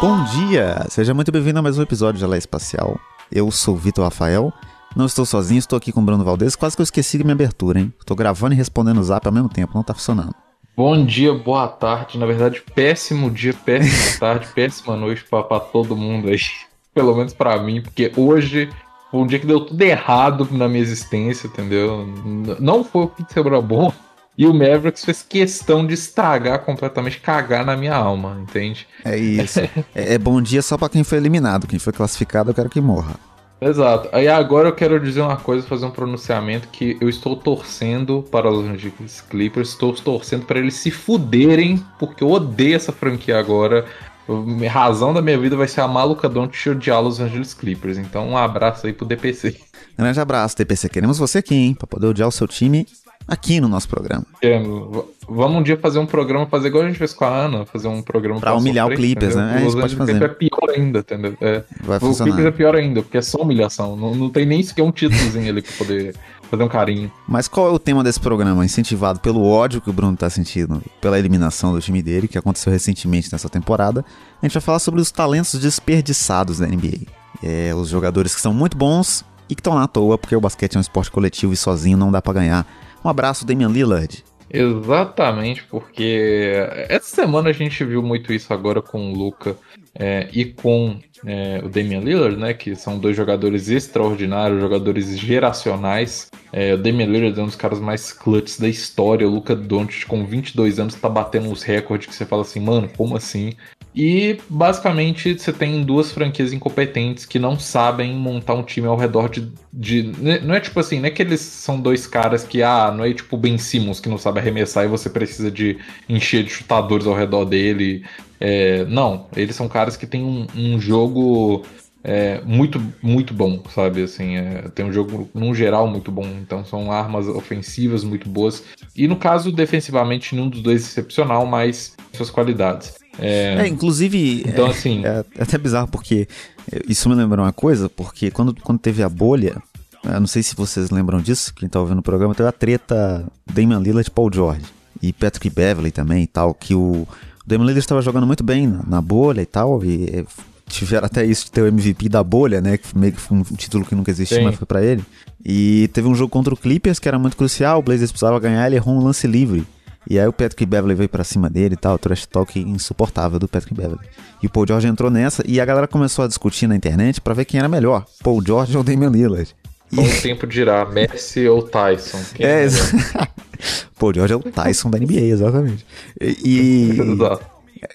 Bom dia! Seja muito bem-vindo a mais um episódio de Alé Espacial. Eu sou Vitor Rafael. Não estou sozinho, estou aqui com o Bruno Valdez. Quase que eu esqueci minha abertura, hein? Estou gravando e respondendo o zap ao mesmo tempo, não tá funcionando. Bom dia, boa tarde. Na verdade, péssimo dia, péssima tarde, péssima noite para todo mundo aí. Pelo menos para mim, porque hoje foi um dia que deu tudo errado na minha existência, entendeu? Não foi o que sobrou bom, e o Mavericks fez questão de estragar completamente, cagar na minha alma, entende? É isso. é, é, bom dia só para quem foi eliminado. Quem foi classificado, eu quero que morra. Exato. Aí agora eu quero dizer uma coisa, fazer um pronunciamento que eu estou torcendo para os Angeles Clippers, estou torcendo para eles se fuderem, porque eu odeio essa franquia agora. A razão da minha vida vai ser a maluca Don't odiar os Angeles Clippers. Então um abraço aí pro DPC. Grande abraço, DPC. Queremos você aqui, hein? Pra poder odiar o seu time aqui no nosso programa. É, vamos um dia fazer um programa, fazer igual a gente fez com a Ana, fazer um programa pra humilhar o Clippers, né? É, isso pode fazer. é pior ainda, entendeu? É, Vai o funcionar. Clippers é pior ainda, porque é só humilhação. Não, não tem nem sequer um títulozinho ali pra poder fazer um carinho. Mas qual é o tema desse programa? Incentivado pelo ódio que o Bruno tá sentindo pela eliminação do time dele, que aconteceu recentemente nessa temporada. A gente vai falar sobre os talentos desperdiçados da NBA. É, os jogadores que são muito bons e que estão lá à toa, porque o basquete é um esporte coletivo e sozinho não dá para ganhar um abraço, Damian Lillard. Exatamente, porque essa semana a gente viu muito isso agora com o Luca é, e com é, o Damian Lillard, né? Que são dois jogadores extraordinários, jogadores geracionais. É, o Damian Lillard é um dos caras mais clutches da história. O Luca Doncic, com 22 anos, tá batendo os recordes que você fala assim, mano, como assim? E basicamente você tem duas franquias incompetentes que não sabem montar um time ao redor de, de. Né, não é tipo assim, não é que eles são dois caras que, ah, não é tipo Ben Simmons que não sabe arremessar e você precisa de encher de chutadores ao redor dele. É, não, eles são caras que têm um, um jogo é, muito, muito bom, sabe? Assim, é, tem um jogo, num geral, muito bom. Então são armas ofensivas muito boas. E no caso, defensivamente, nenhum dos dois é excepcional, mas suas qualidades. É, é inclusive. Então, é, assim. É, é, até bizarro, porque isso me lembrou uma coisa, porque quando, quando teve a bolha. Eu não sei se vocês lembram disso, quem tá ouvindo o programa, teve a treta Damian Lillard e Paul George. E Patrick Beverly também e tal, que o, o Damian Lillard estava jogando muito bem na, na bolha e tal, e tiveram até isso de ter o MVP da bolha, né? Que meio que foi um título que nunca existiu, Sim. mas foi para ele. E teve um jogo contra o Clippers que era muito crucial, o Blazers precisava ganhar, ele errou um lance livre. E aí o Patrick Beverly veio para cima dele e tal, trash talk insuportável do Patrick Beverly. E o Paul George entrou nessa e a galera começou a discutir na internet para ver quem era melhor, Paul George ou Damian Lillard. Com o tempo dirá, Messi ou Tyson? Quem é, é Paul George é o Tyson da NBA, exatamente. E, e,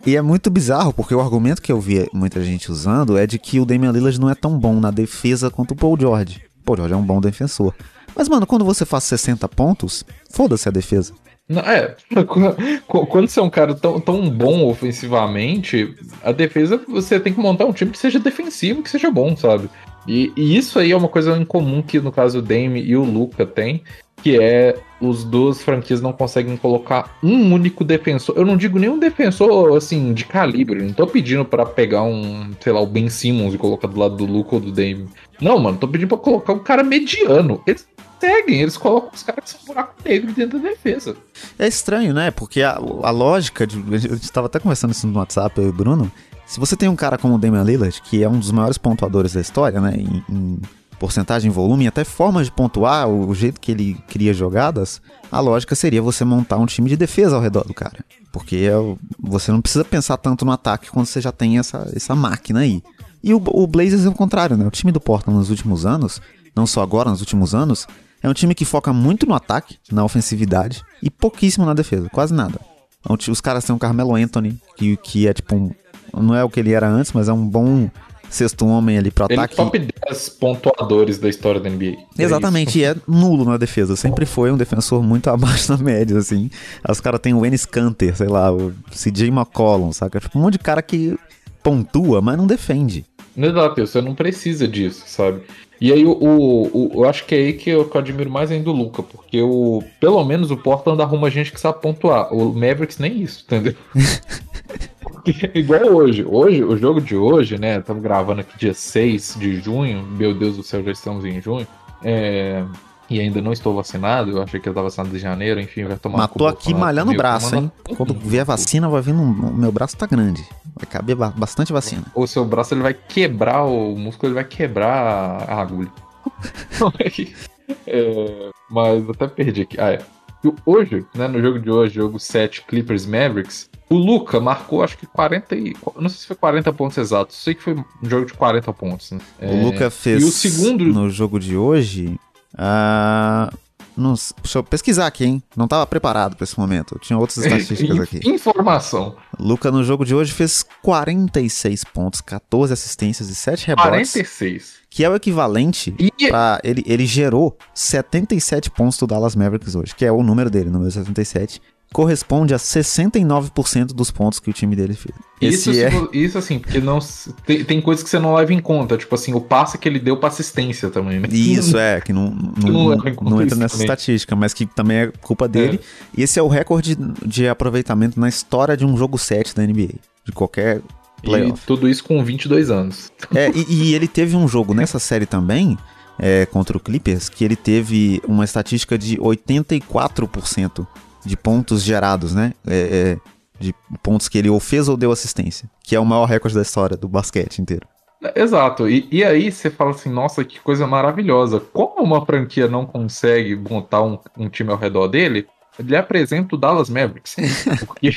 e é muito bizarro, porque o argumento que eu vi muita gente usando é de que o Damian Lillard não é tão bom na defesa quanto o Paul George. Paul George é um bom defensor. Mas, mano, quando você faz 60 pontos, foda-se a defesa. Não, é, quando você é um cara tão, tão bom ofensivamente, a defesa você tem que montar um time que seja defensivo, que seja bom, sabe? E, e isso aí é uma coisa incomum que no caso o Dame e o Luca tem, que é os duas franquias não conseguem colocar um único defensor. Eu não digo nenhum defensor assim de calibre. Não tô pedindo para pegar um, sei lá, o Ben Simmons e colocar do lado do Luca ou do Dame. Não, mano, tô pedindo para colocar um cara mediano. Eles seguem, eles colocam os caras que são buraco negro dentro da defesa. É estranho, né? Porque a, a lógica de. Gente estava até conversando isso no WhatsApp, eu e o Bruno. Se você tem um cara como o Damian Lillard, que é um dos maiores pontuadores da história, né? Em, em porcentagem, volume, até formas de pontuar, o jeito que ele cria jogadas, a lógica seria você montar um time de defesa ao redor do cara. Porque é você não precisa pensar tanto no ataque quando você já tem essa, essa máquina aí. E o, o Blazers é o contrário, né? O time do Portland nos últimos anos, não só agora, nos últimos anos, é um time que foca muito no ataque, na ofensividade, e pouquíssimo na defesa, quase nada. Então, os caras têm o Carmelo Anthony, que, que é tipo um, Não é o que ele era antes, mas é um bom sexto homem ali pro ele ataque. É top 10 pontuadores da história da NBA. É Exatamente, é e é nulo na defesa. Sempre foi um defensor muito abaixo da média, assim. Os caras têm o Ennis Canter, sei lá, o CJ McCollum, saca? Tipo, um monte de cara que pontua, mas não defende. Exato, você não precisa disso, sabe? E aí, o, o, o, eu acho que é aí que eu, que eu admiro mais ainda o Luca, porque o, pelo menos o Portland arruma gente que sabe pontuar. O Mavericks nem isso, entendeu? porque, igual hoje. Hoje, o jogo de hoje, né? Estamos gravando aqui dia 6 de junho. Meu Deus do céu, já estamos em junho. É, e ainda não estou vacinado. Eu achei que eu estava vacinado de janeiro. Enfim, vai tomar. Mas tô aqui malhando o braço, hein? Quando vier vacina, vai vir no. Meu braço tá grande. Vai caber ba- bastante vacina. O seu braço ele vai quebrar, o músculo ele vai quebrar a agulha. É é, mas até perdi aqui. Ah, é. Hoje, né, no jogo de hoje, jogo 7 Clippers Mavericks, o Luca marcou acho que 40 e. Não sei se foi 40 pontos exatos, sei que foi um jogo de 40 pontos. Né? O Luca fez e o segundo- no jogo de hoje. Não s- deixa eu pesquisar aqui, hein? Não tava preparado pra esse momento. Tinha outras estatísticas aqui. Informação. Luca no jogo de hoje fez 46 pontos, 14 assistências e 7 rebotes, 46. que é o equivalente E pra. Ele, ele gerou 77 pontos do Dallas Mavericks hoje, que é o número dele, número 77. Corresponde a 69% dos pontos que o time dele fez. Isso, é. isso assim, porque não tem, tem coisas que você não leva em conta, tipo assim, o passe que ele deu pra assistência também, né? Isso, é, que não, não, não não, entra nessa também. estatística, mas que também é culpa dele. E esse é o recorde de aproveitamento na história de um jogo 7 da NBA, de qualquer E playoff. tudo isso com 22 anos. É, e, e ele teve um jogo nessa série também, é, contra o Clippers, que ele teve uma estatística de 84% de pontos gerados, né? É, é, de pontos que ele ou fez ou deu assistência, que é o maior recorde da história do basquete inteiro. Exato, e, e aí você fala assim, nossa, que coisa maravilhosa. Como uma franquia não consegue montar um, um time ao redor dele, ele apresenta o Dallas Mavericks. Porque,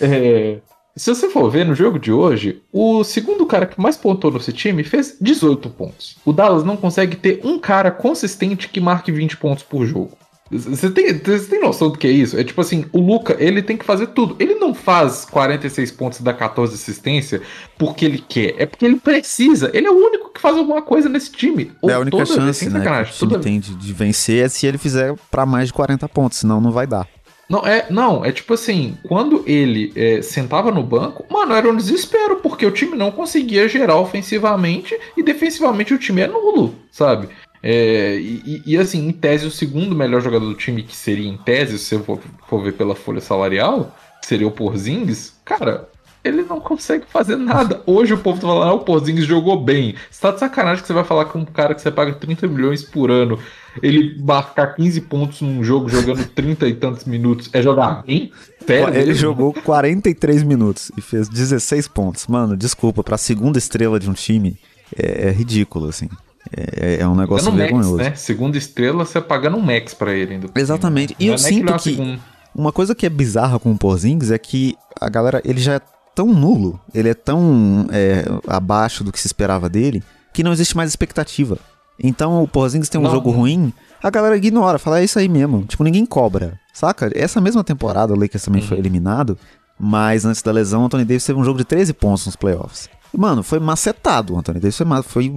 é, se você for ver no jogo de hoje, o segundo cara que mais pontuou nesse time fez 18 pontos. O Dallas não consegue ter um cara consistente que marque 20 pontos por jogo. Você tem, você tem noção do que é isso? É tipo assim, o Luca, ele tem que fazer tudo. Ele não faz 46 pontos dá 14 assistência porque ele quer, é porque ele precisa. Ele é o único que faz alguma coisa nesse time. é a única vez, chance, sem né, que o time toda- tem de, de vencer é se ele fizer pra mais de 40 pontos, senão não vai dar. Não, é, não, é tipo assim, quando ele é, sentava no banco, mano, era um desespero, porque o time não conseguia gerar ofensivamente e defensivamente o time é nulo, sabe? É, e, e- assim, em tese, o segundo melhor jogador do time, que seria em tese, se você for, for ver pela folha salarial, seria o Porzingis, cara, ele não consegue fazer nada. Hoje o povo tá falando, ah, o Porzingis jogou bem. Você tá de sacanagem que você vai falar com um cara que você paga 30 milhões por ano, ele marcar 15 pontos num jogo jogando 30 e tantos minutos, é jogar bem? Sério? Ele mesmo? jogou 43 minutos e fez 16 pontos. Mano, desculpa, pra segunda estrela de um time é, é ridículo, assim. É, é um negócio Max, vergonhoso. né? Segunda estrela, você pagando um Max pra ele ainda. Exatamente. E eu é nem sinto é que-. Uma coisa que é bizarra com o Porzingis é que a galera, ele já é tão nulo, ele é tão é, abaixo do que se esperava dele, que não existe mais expectativa. Então o Porzingis tem um Não. jogo ruim, a galera ignora, fala, é isso aí mesmo. Tipo, ninguém cobra, saca? Essa mesma temporada o Lakers também Uhum. foi eliminado, mas antes da lesão o Anthony Davis teve um jogo de 13 pontos nos playoffs. Mano, foi macetado o Anthony Davis, foi, foi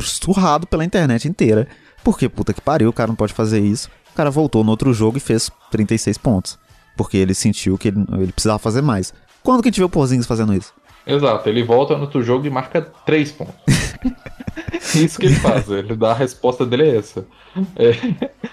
surrado pela internet inteira. Porque, puta que pariu, o cara não pode fazer isso. O cara voltou no outro jogo e fez 36 pontos. Porque ele sentiu que ele, ele precisava fazer mais. Quando que a gente vê o Porzingis fazendo isso? Exato, ele volta no outro jogo e marca 3 pontos. Isso que ele faz, ele dá a resposta dele é essa. É,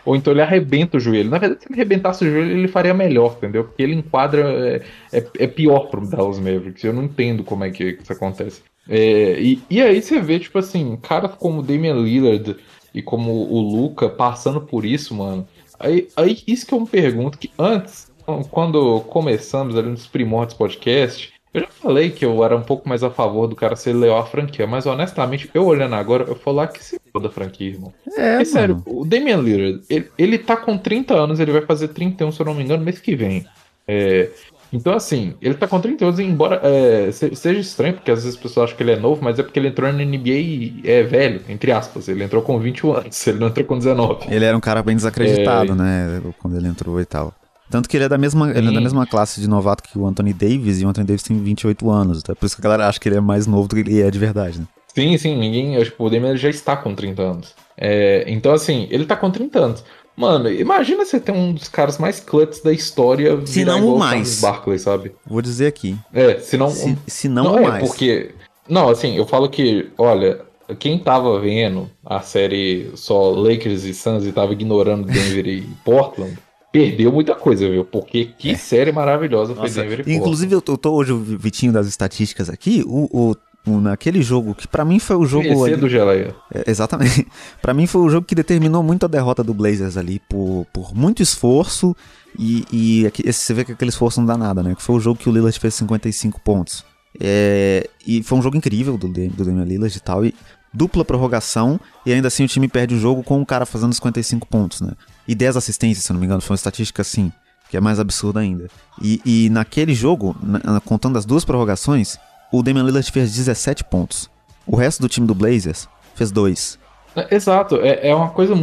Ou então ele arrebenta o joelho. Na verdade, se ele arrebentasse o joelho, ele faria melhor, entendeu? Porque ele enquadra. É, é, é pior pro Dallas Mavericks. Eu não entendo como é que isso acontece. É, e, e aí você vê, tipo assim, caras como o Damian Lillard e como o Luca passando por isso, mano. Aí, aí isso que eu me pergunto, que antes, quando começamos ali nos primórdios podcast, eu já falei que eu era um pouco mais a favor do cara ser leal à franquia, mas honestamente, eu olhando agora, eu lá que se foda a franquia, irmão. É, Porque, sério, o Damian Lillard, ele, ele tá com 30 anos, ele vai fazer 31, se eu não me engano, mês que vem. É, então, assim, ele tá com 30 anos, e embora é, se- seja estranho, porque às vezes as pessoas acham que ele é novo, mas é porque ele entrou na NBA e é velho, entre aspas. Ele entrou com 21 anos, ele não entrou com 19. Ele era um cara bem desacreditado, É. né? Quando ele entrou e tal. Tanto que ele é da mesma, ele é da mesma classe de novato que o Anthony Davis, e o Anthony Davis tem 28 anos. É por isso que a galera acha que ele é mais novo do que ele é de verdade, né? Sim, sim, ninguém. Acho que o Damian já está com 30 anos. É, então, assim, ele tá com 30 anos. Mano, imagina você ter um dos caras mais clutches da história. Se não o mais. Barkley, sabe? Vou dizer aqui. É, se não. Se, se não, não o é, mais. porque. Não, assim, eu falo que, olha, quem tava vendo a série só Lakers e Suns e tava ignorando Denver e Portland, perdeu muita coisa, viu? Porque que série maravilhosa foi É. Nossa, Denver e inclusive, eu tô, eu tô hoje o Vitinho das estatísticas aqui. O, o- naquele jogo, que pra mim foi o jogo. Conhecer ali- do Geleia. É, exatamente. Pra mim foi o jogo que determinou muito a derrota do Blazers ali, por, por muito esforço. E, e aqui- você vê que aquele esforço não dá nada, né? Que foi o jogo que o Lillard fez 55 pontos. É, e foi um jogo incrível do, do Damian Lillard e tal. E dupla prorrogação e ainda assim o time perde o jogo com um cara fazendo 55 pontos, né? E 10 assistências, se não me engano, foi uma estatística assim, que é mais absurda ainda. E, e naquele jogo, na, contando as duas prorrogações, o Damian Lillard fez 17 pontos. O resto do time do Blazers fez 2. É, exato, é, é uma coisa.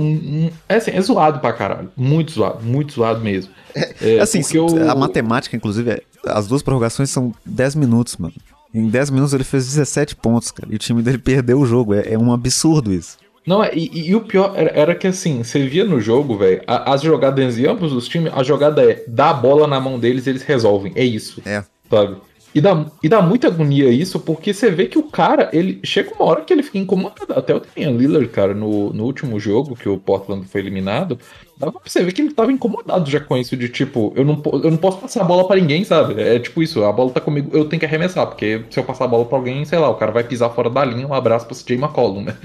É, assim, é zoado pra caralho. Muito zoado, muito zoado mesmo. É, é assim, eu... a matemática, inclusive, é, as duas prorrogações são 10 minutos, mano. Em 10 minutos ele fez 17 pontos, cara. E o time dele perdeu o jogo. É, é um absurdo isso. Não, e, e, o pior era, era, que assim, você via no jogo, velho, as jogadas em ambos os times, a jogada é dar a bola na mão deles eles resolvem. É isso. É. Sabe? E dá, e dá muita agonia isso, porque você vê que o cara, ele chega uma hora que ele fica incomodado. Até o Damian Lillard, cara, no, no último jogo que o Portland foi eliminado, dava pra você ver que ele tava incomodado já com isso de tipo, eu não, eu não posso passar a bola para ninguém, sabe? É tipo isso, a bola tá comigo, eu tenho que arremessar, porque se eu passar a bola pra alguém, sei lá, o cara vai pisar fora da linha, um abraço pra CJ McCollum, né?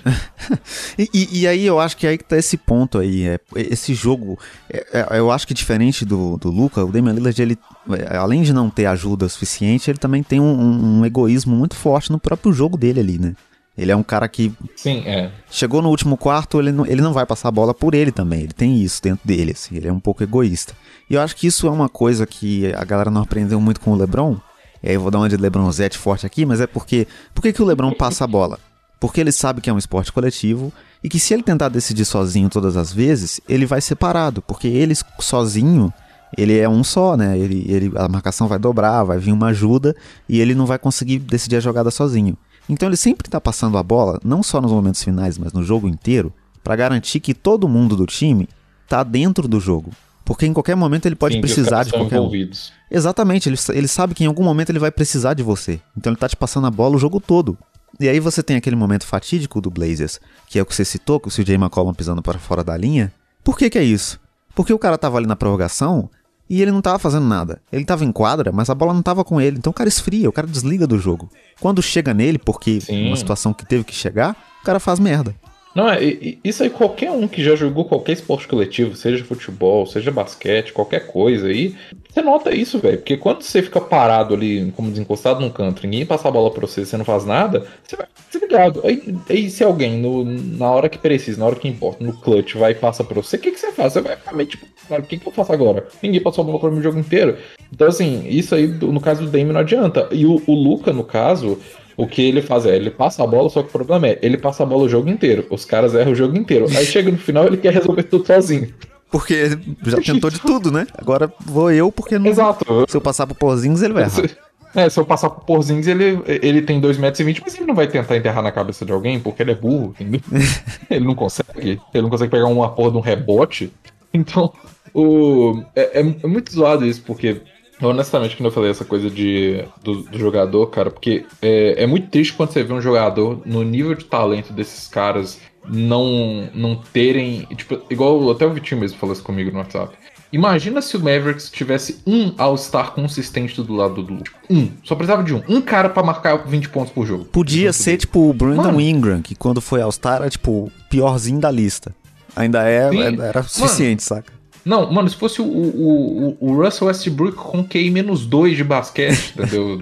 e, e, aí eu acho que aí que tá esse ponto aí, é, esse jogo, é, é, eu acho que diferente do, do Luca, o Damian Lillard, ele, é, além de não ter ajuda suficiente, ele também tem um, um, um egoísmo muito forte no próprio jogo dele ali, né? Ele é um cara que. Sim, é. Chegou no último quarto, ele não, ele não vai passar a bola por ele também. Ele tem isso dentro dele, assim. Ele é um pouco egoísta. E eu acho que isso é uma coisa que a galera não aprendeu muito com o Lebron. E aí eu vou dar uma de Lebronzete forte aqui, mas é porque. Por que, que o Lebron passa a bola? Porque ele sabe que é um esporte coletivo e que se ele tentar decidir sozinho todas as vezes, ele vai ser parado. Porque ele sozinho, ele é um só, né? Ele, ele, a marcação vai dobrar, vai vir uma ajuda e ele não vai conseguir decidir a jogada sozinho. Então ele sempre está passando a bola, não só nos momentos finais, mas no jogo inteiro, para garantir que todo mundo do time está dentro do jogo. Porque em qualquer momento ele pode Sim, precisar de qualquer envolvidos. um. Exatamente, ele, ele sabe que em algum momento ele vai precisar de você. Então ele está te passando a bola o jogo todo. E aí você tem aquele momento fatídico do Blazers, que é o que você citou, com o CJ McCollum pisando para fora da linha. Por que que é isso? Porque o cara tava ali na prorrogação e ele não tava fazendo nada. Ele tava em quadra, mas a bola não tava com ele. Então o cara esfria, o cara desliga do jogo. Quando chega nele, porque Sim. uma situação que teve que chegar, o cara faz merda. Não, é, isso aí qualquer um que já jogou qualquer esporte coletivo, seja futebol, seja basquete, qualquer coisa aí, você nota isso, velho. Porque quando você fica parado ali, como desencostado num canto, ninguém passa a bola pra você, você não faz nada, você vai desligado. Aí, aí se alguém, no, na hora que precisa, na hora que importa, no clutch, vai e passa pra você, o que, que você faz? Você vai ficar meio tipo, o que, que eu faço agora? Ninguém passou a bola pra mim o jogo inteiro. Então, assim, isso aí, no caso do Dame, não adianta. E o, o Luca, no caso, o que ele faz é, ele passa a bola, só que o problema é, ele passa a bola o jogo inteiro. Os caras erram o jogo inteiro. Aí chega no final, ele quer resolver tudo sozinho. Porque já tentou de tudo, né? Agora vou eu, porque não. Exato. Se eu passar pro Porzingis, ele vai errar. É, se eu passar pro Porzingis, ele, ele tem 2,20 metros, mas ele não vai tentar enterrar na cabeça de alguém, porque ele é burro, entendeu? ele não consegue. Ele não consegue pegar uma porra de um rebote. Então, o, é, é, é muito zoado isso, porque Honestamente, quando eu falei essa coisa de, do, do jogador, cara, porque é, é, muito triste quando você vê um jogador no nível de talento desses caras não não terem. Tipo, igual até o Vitinho mesmo falou isso comigo no WhatsApp. Imagina se o Mavericks tivesse um All-Star consistente do lado do. Tipo, um. Só precisava de um. Um cara para marcar 20 pontos por jogo. Podia ser, tipo, o Brandon Mano. Ingram, que quando foi All-Star era, tipo, o piorzinho da lista. Ainda é, era suficiente, Mano. saca? Não, mano, se fosse o, o, o Russell Westbrook com QI-2 de basquete, entendeu?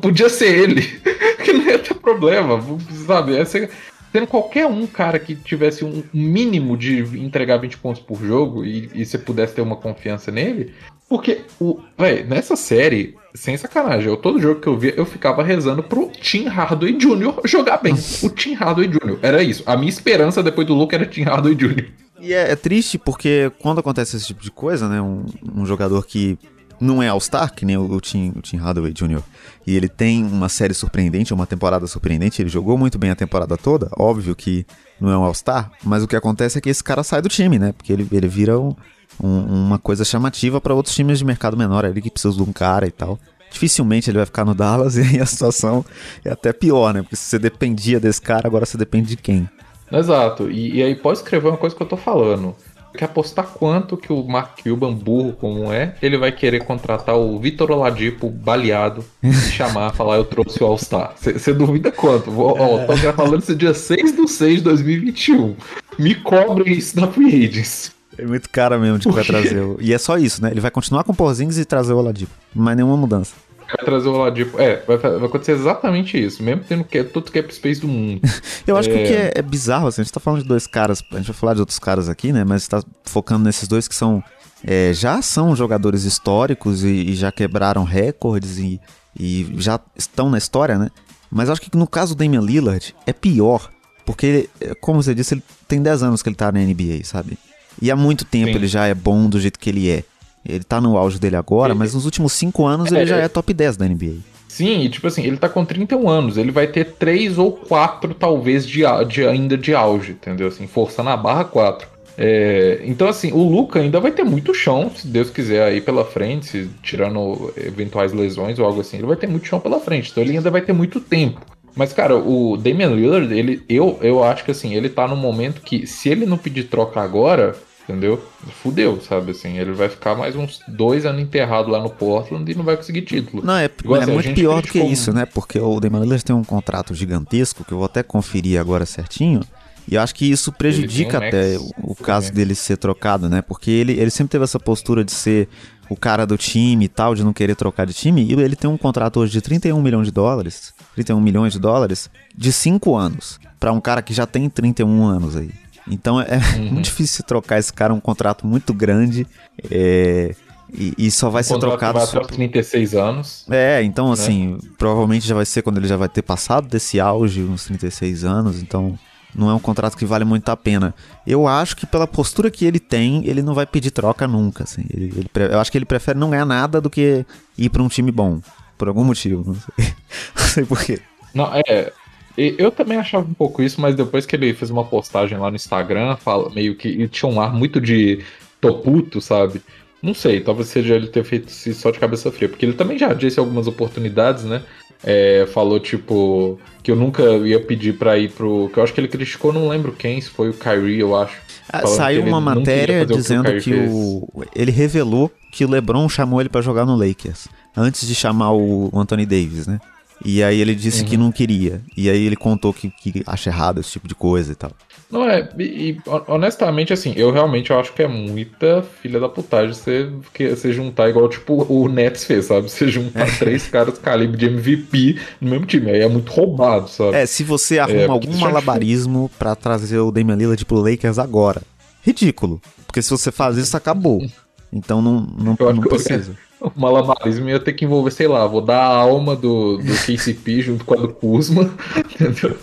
Podia ser ele, que não ia ter problema, sabe? Ser, tendo qualquer um cara que tivesse um mínimo de entregar 20 pontos por jogo e, e você pudesse ter uma confiança nele. Porque, o, véio, nessa série, sem sacanagem, eu, todo jogo que eu via, eu ficava rezando pro Tim Hardaway Jr. jogar bem. O Tim Hardaway Jr. Era isso. A minha esperança depois do Luke era Tim Hardaway Jr. E é, é, triste porque quando acontece esse tipo de coisa, né? Um, um jogador que não é All-Star, que nem o, o, Tim, o Tim Hardaway Jr., e ele tem uma série surpreendente, uma temporada surpreendente, ele jogou muito bem a temporada toda, óbvio que não é um All-Star, mas o que acontece é que esse cara sai do time, né? Porque ele, ele vira um, um, uma coisa chamativa para outros times de mercado menor ali que precisam de um cara e tal. Dificilmente ele vai ficar no Dallas e aí a situação é até pior, né? Porque se você dependia desse cara, agora você depende de quem? Exato. E, e, aí pode escrever uma coisa que eu tô falando. Quer apostar quanto que o Mark Cuban, burro como é, ele vai querer contratar o Vitor Oladipo baleado e chamar, falar eu trouxe o All-Star. Você duvida quanto? Ó, é. tô falando esse dia 6 do 6 de 2021. Me cobre isso na Free Agents. É muito cara mesmo de que vai trazer. O... E é só isso, né? Ele vai continuar com o Porzingis e trazer o Oladipo. Mas nenhuma mudança. Vai trazer o Oladipo. É, vai, vai, acontecer exatamente isso, mesmo tendo que, todo cap space do mundo. Eu acho é... que o que é, é, bizarro, assim, a gente tá falando de dois caras, a gente vai falar de outros caras aqui, né? Mas tá focando nesses dois que são. É, já são jogadores históricos e, e já quebraram recordes e, e, já estão na história, né? Mas acho que no caso do Damian Lillard é pior, porque, como você disse, ele tem 10 anos que ele tá na NBA, sabe? E há muito tempo Sim. ele já é bom do jeito que ele é. Ele tá no auge dele agora, ele... mas nos últimos 5 anos é, ele já é top 10 da NBA. Sim, e tipo assim, ele tá com 31 anos, ele vai ter 3 ou 4 talvez de, de, ainda de auge, entendeu? Assim, força na barra 4. É, então, assim, o Luca ainda vai ter muito chão, se Deus quiser, aí pela frente, se, tirando eventuais lesões ou algo assim, ele vai ter muito chão pela frente, então ele ainda vai ter muito tempo. Mas, cara, o Damian Lillard, ele, eu, eu acho que assim, ele tá num momento que, se ele não pedir troca agora, entendeu? Fudeu, sabe? Assim, ele vai ficar mais uns dois anos enterrado lá no Portland e não vai conseguir título. Não, é, Igual, é assim, muito pior do que isso, né? Porque o Damian Lillard tem um contrato gigantesco, que eu vou até conferir agora certinho, e eu acho que isso prejudica um até o, o caso dele ser trocado, né? Porque ele, ele sempre teve essa postura de ser o cara do time e tal, de não querer trocar de time, e ele tem um contrato hoje de 31 milhões de dólares, 31 milhões de dólares, de 5 anos, para um cara que já tem 31 anos aí. Então é uhum. muito difícil trocar esse cara um contrato muito grande. É, e, e, só vai o ser trocado. Vai até os 36 anos. É, então né? assim, provavelmente já vai ser quando ele já vai ter passado desse auge, uns 36 anos, então não é um contrato que vale muito a pena. Eu acho que pela postura que ele tem, ele não vai pedir troca nunca. Assim. Ele, ele, eu acho que ele prefere não ganhar nada do que ir para um time bom. Por algum motivo, não sei. não sei porquê. Não, é. Eu também achava um pouco isso, mas depois que ele fez uma postagem lá no Instagram, fala, meio que tinha um ar muito de toputo, sabe? Não sei, talvez seja ele ter feito isso só de cabeça fria, porque ele também já disse algumas oportunidades, né? É, falou, tipo, que eu nunca ia pedir pra ir pro. Que eu acho que ele criticou, não lembro quem, se foi o Kyrie, eu acho. Ah, saiu uma matéria dizendo que, o, que o, ele revelou que o LeBron chamou ele para jogar no Lakers, antes de chamar o Anthony Davis, né? E aí ele disse uhum. que não queria. E aí ele contou que, que acha errado esse tipo de coisa e tal. Não é, e, honestamente, assim, eu realmente acho que é muita filha da putagem você, você juntar igual, tipo, o Nets fez, sabe? Você juntar é. três caras calibre de MVP no mesmo time. Aí é muito roubado, sabe? É, se você arruma é, algum malabarismo para trazer o Damian Lillard pro Lakers agora. Ridículo. Porque se você faz isso, acabou. Então não, não, não precisa. O malabarismo ia ter que envolver, sei lá, vou dar a alma do, do KCP junto com a do Kuzma, entendeu?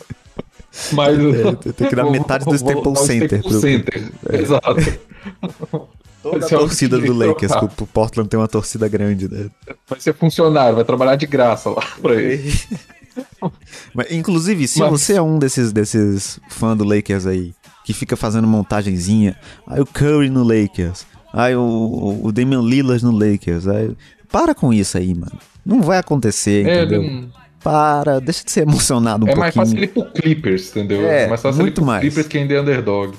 Mas é, tem que dar metade do Staples Center. Staples Center, é. exato. Toda a torcida do Lakers, que o Portland tem uma torcida grande, né? Vai ser funcionário, vai trabalhar de graça lá pra ele. Mas, inclusive, se Mas... você é um desses, desses fãs do Lakers aí, que fica fazendo montagenzinha, aí o Curry no Lakers, aí o, o Damian Lillard no Lakers, aí, para com isso aí, mano. Não vai acontecer, é, entendeu? Para, deixa de ser emocionado um é pouquinho. É mais fácil ele ir pro Clippers, entendeu? É, mais fácil muito ele pro mais. Clippers que ainda é underdog.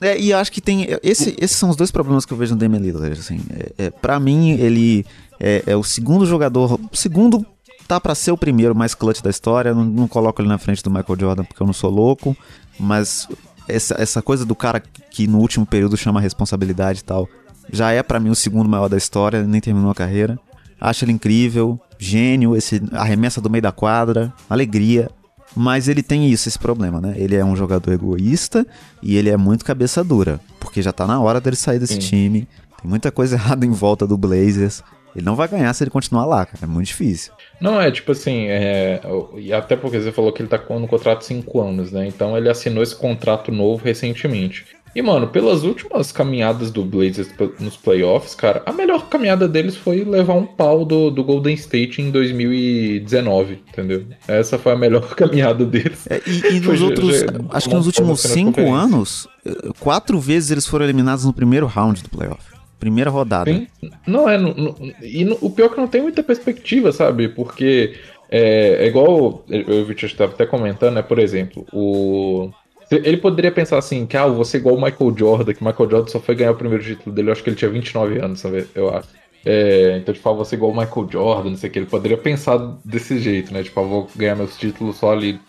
É, e acho que tem. Esse, esses são os dois problemas que eu vejo no Damian Lillard. Assim. É, é, pra mim, ele é, é, o segundo jogador. O segundo tá para ser o primeiro mais clutch da história. Não, não coloco ele na frente do Michael Jordan porque eu não sou louco. Mas essa, essa coisa do cara que no último período chama responsabilidade e tal. Já é para mim o segundo maior da história, nem terminou a carreira. Acho ele incrível, gênio, esse arremessa do meio da quadra, alegria. Mas ele tem isso, esse problema, né? Ele é um jogador egoísta e ele é muito cabeça dura. Porque já tá na hora dele sair desse time. Tem muita coisa errada em volta do Blazers. Ele não vai ganhar se ele continuar lá, cara. É muito difícil. Não, é tipo assim, é, e até porque você falou que ele tá com um contrato de 5 anos, né? Então ele assinou esse contrato novo recentemente. E, mano, pelas últimas caminhadas do Blazers nos playoffs, cara, a melhor caminhada deles foi levar um pau do, do Golden State em 2019, entendeu? Essa foi a melhor caminhada deles. É, e, e nos outros, já, acho que nos últimos cinco anos, eh, quatro vezes eles foram eliminados no primeiro round do playoff. Primeira rodada. Sim. Não, é. e no, o pior é que não tem muita perspectiva, sabe? Porque é, é igual. Eu, eu estava até comentando, né? Por exemplo, o. Ele poderia pensar assim, que ah, você igual o Michael Jordan, que o Michael Jordan só foi ganhar o primeiro título dele, eu acho que ele tinha 29 anos, sabe? Eu acho. É, então, tipo, ah, você igual o Michael Jordan, não sei o que. Ele poderia pensar desse jeito, né? Tipo, ah, vou ganhar meus títulos só ali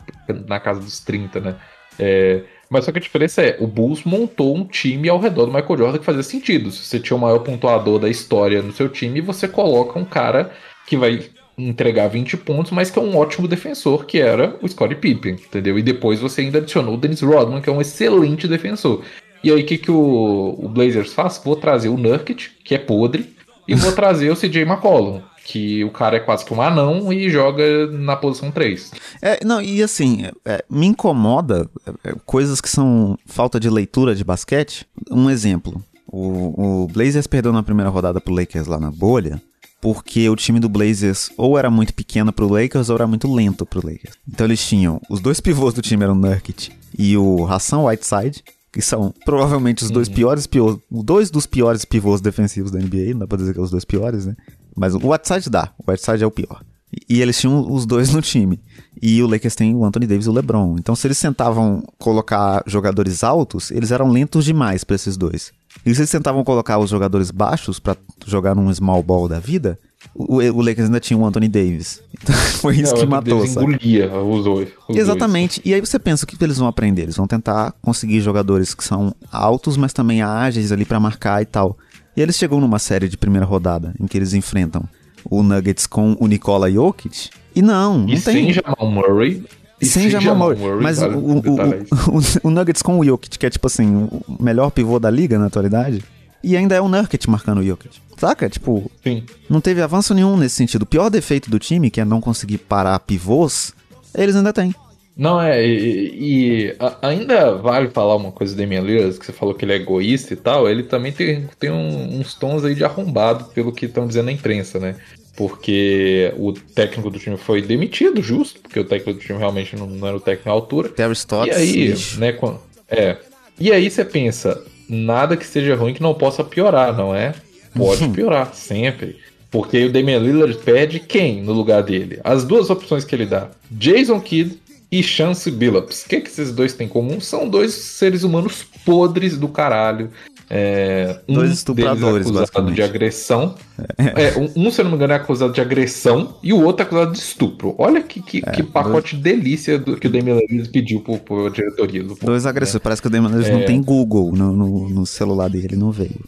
na casa dos 30, né? É, mas só que a diferença é, o Bulls montou um time ao redor do Michael Jordan que fazia sentido. Se você tinha o maior pontuador da história no seu time, você coloca um cara que vai entregar 20 pontos, mas que é um ótimo defensor, que era o Scottie Pippen, entendeu? E depois você ainda adicionou o Dennis Rodman, que é um excelente defensor. E aí o que, que o, o Blazers faz? Vou trazer o Nurkic, que é podre, e vou trazer o CJ McCollum, que o cara é quase que um anão e joga na posição 3. É, não, e assim, é, me incomoda é, coisas que são falta de leitura de basquete. Um exemplo, o, o Blazers perdeu na primeira rodada pro Lakers lá na bolha, porque o time do Blazers ou era muito pequeno pro Lakers ou era muito lento pro Lakers. Então eles tinham, os dois pivôs do time eram o Nurkic e o Hassan Whiteside, que são provavelmente os dois uhum. piores pivôs, dois dos piores pivôs defensivos da NBA, não dá pra dizer que é os dois piores, né? Mas o Whiteside dá, o Whiteside é o pior. E eles tinham os dois no time. E o Lakers tem o Anthony Davis e o LeBron. Então, se eles tentavam colocar jogadores altos, eles eram lentos demais para esses dois. E se eles tentavam colocar os jogadores baixos para jogar num small ball da vida, o, o Lakers ainda tinha o Anthony Davis. Então, foi isso Não, que matou, Davis engolia os dois. Os Exatamente. Dois. E aí você pensa, o que eles vão aprender? Eles vão tentar conseguir jogadores que são altos, mas também ágeis ali para marcar e tal. E eles chegam numa série de primeira rodada, em que eles enfrentam o Nuggets com o Nikola Jokic. E não, não e tem. sem Jamal Murray. E sem Jamal Murray. Murray. Mas vale o, o, o, o, Nuggets com o Jokic, que é tipo assim, o melhor pivô da liga na atualidade. E ainda é o Nurkic marcando o Jokic. Saca? Tipo, Sim. não teve avanço nenhum nesse sentido. O pior defeito do time, que é não conseguir parar pivôs, eles ainda têm. Não, é, e, e a, ainda vale falar uma coisa do Damian Lillard, que você falou que ele é egoísta e tal, ele também tem, tem um, uns tons aí de arrombado, pelo que estão dizendo na imprensa, né? Porque o técnico do time foi demitido, justo, porque o técnico do time realmente não, não era o técnico à altura. Terry Stotts. E aí, né, quando, é. E aí você pensa, nada que seja ruim que não possa piorar, não é? Pode piorar, sempre. Porque o Damian Lillard perde quem no lugar dele? As duas opções que ele dá: Jason Kidd e Chance Billups. O que, que esses dois têm em comum? São dois seres humanos podres do caralho. É, um dois estupradores, deles é acusado de agressão. É. É, um, um, se eu não me engano, é acusado de agressão e o outro é acusado de estupro. Olha que, que, é, que pacote dois... delícia do, que o Damian Lillard pediu pro, pro diretoria. Do dois agressores. Né? Parece que o Damian Lillard não é. tem Google no, no, no celular dele, não veio.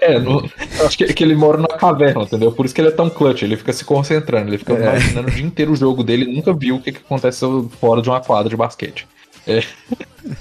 É, no, acho que, que, ele mora na caverna, entendeu? Por isso que ele é tão clutch, ele fica se concentrando, ele fica é. imaginando o dia inteiro o jogo dele e nunca viu o que, que acontece fora de uma quadra de basquete. É.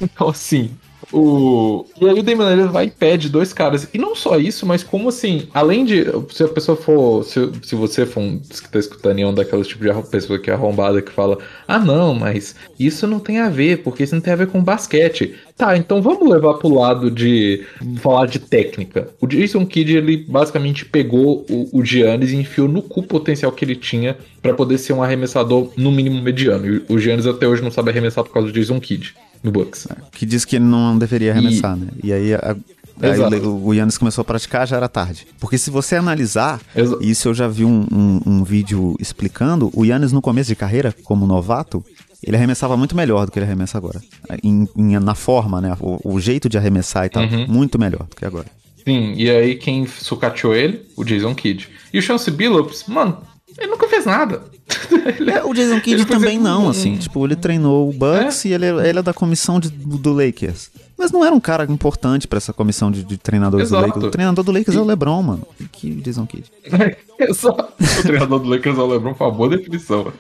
Então, assim, o... E aí o Damon Lillard vai e pede dois caras. E não só isso, mas como assim, além de. Se a pessoa for. Se, se você for um que tá escutando nenhum daquelas tipo de pessoa que é arrombada que fala: Ah, não, mas isso não tem a ver, porque isso não tem a ver com basquete. Tá, então vamos levar pro lado de falar de técnica. O Jason Kidd, ele basicamente pegou o, o Giannis e enfiou no cu potencial que ele tinha para poder ser um arremessador no mínimo mediano. E o Giannis até hoje não sabe arremessar por causa do Jason Kidd no Bucks. Que diz que ele não deveria arremessar, e... né? E aí, a, aí o Yannis começou a praticar, já era tarde. Porque se você analisar, Exato. isso eu já vi um, um, um vídeo explicando, o Yannis no começo de carreira, como novato, ele arremessava muito melhor do que ele arremessa agora. Em, em, na forma, né? O, o, jeito de arremessar e tal, uhum. muito melhor do que agora. Sim, e aí quem sucateou ele? O Jason Kidd. E o Chance Billups, mano, ele nunca fez nada. é, o Jason Kidd também não, assim. Tipo, ele treinou o Bucks é? e ele, ele é da comissão de, do Lakers. Mas não era um cara importante para essa comissão de, de treinadores Exato. do Lakers. O treinador do Lakers e... é o LeBron, mano. Que Jason Kidd. exato. O treinador do Lakers é o LeBron, foi uma boa definição.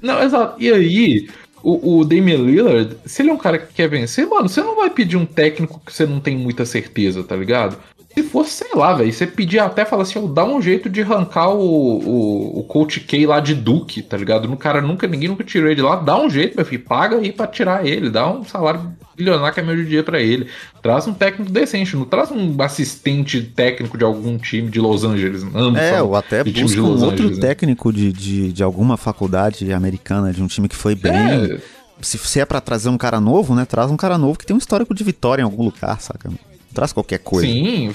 não, exato. E aí, o, o Damian Lillard, se ele é um cara que quer vencer, mano, você não vai pedir um técnico que você não tem muita certeza, tá ligado? Se fosse, sei lá, velho, você pedia até, falar assim, oh, dá um jeito de arrancar o, o, o Coach K lá de Duke, tá ligado? No cara nunca, ninguém nunca tirou ele de lá, dá um jeito, meu filho, paga aí pra tirar ele, dá um salário bilionário que é meu dia para ele. Traz um técnico decente, não traz um assistente técnico de algum time de Los Angeles. Não, é, ou até busca um outro Angeles, né? técnico de, de, de alguma faculdade americana, de um time que foi bem. É. Se, se é para trazer um cara novo, né? Traz um cara novo que tem um histórico de vitória em algum lugar, saca? Traz qualquer coisa. Sim,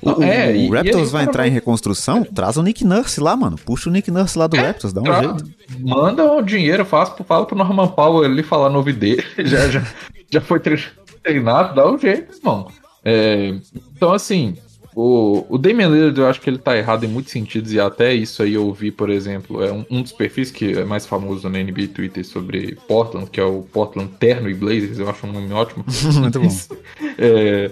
o, é, o, Raptors vai entrar em reconstrução, traz o Nick Nurse lá, mano. Puxa o Nick Nurse lá do é, Raptors, dá um tra... jeito. Manda o dinheiro, faz, fala pro Norman Powell ali falar no ouvido dele. já, já, já foi treinado, dá um jeito, irmão. É, então, assim, o, o Damian Lillard, eu acho que ele tá errado em muitos sentidos, e até isso aí eu vi, por exemplo, é um, um dos perfis que é mais famoso na NBA Twitter sobre Portland, que é o Portland Terno e Blazers, eu acho um nome ótimo. Muito bom. É,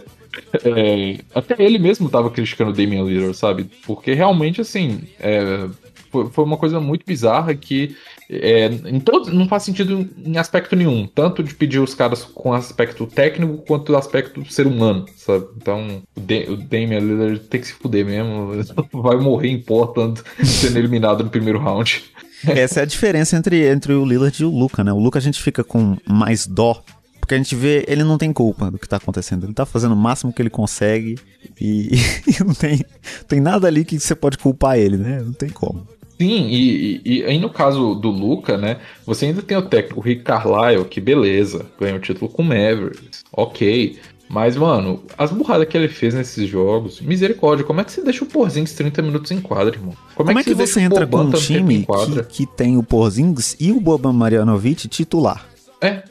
é, até ele mesmo tava criticando o Damian Lillard, sabe? Porque realmente, assim, é, foi, foi uma coisa muito bizarra que é, em todo, não faz sentido em aspecto nenhum. Tanto de pedir os caras com aspecto técnico quanto aspecto ser humano, sabe? Então o, de, o Damian Lillard tem que se fuder mesmo. Vai morrer em Portland sendo eliminado no primeiro round. Essa é a diferença entre, entre o Lillard e o Luca, né? O Luca a gente fica com mais dó porque a gente vê, ele não tem culpa do que tá acontecendo. Ele tá fazendo o máximo que ele consegue e, e não tem, tem nada ali que você pode culpar ele, né? Não tem como. Sim, e, e, e, aí no caso do Luca, né? Você ainda tem o técnico Rick Carlisle, que beleza, ganhou o título com o Mavericks, ok. Mas, mano, as burradas que ele fez nesses jogos, misericórdia, como é que você deixa o Porzingis 30 minutos em quadra, irmão? Como, é como é que, você, você entra com um time que, que, tem o Porzingis e o Boban Marjanovic titular? É.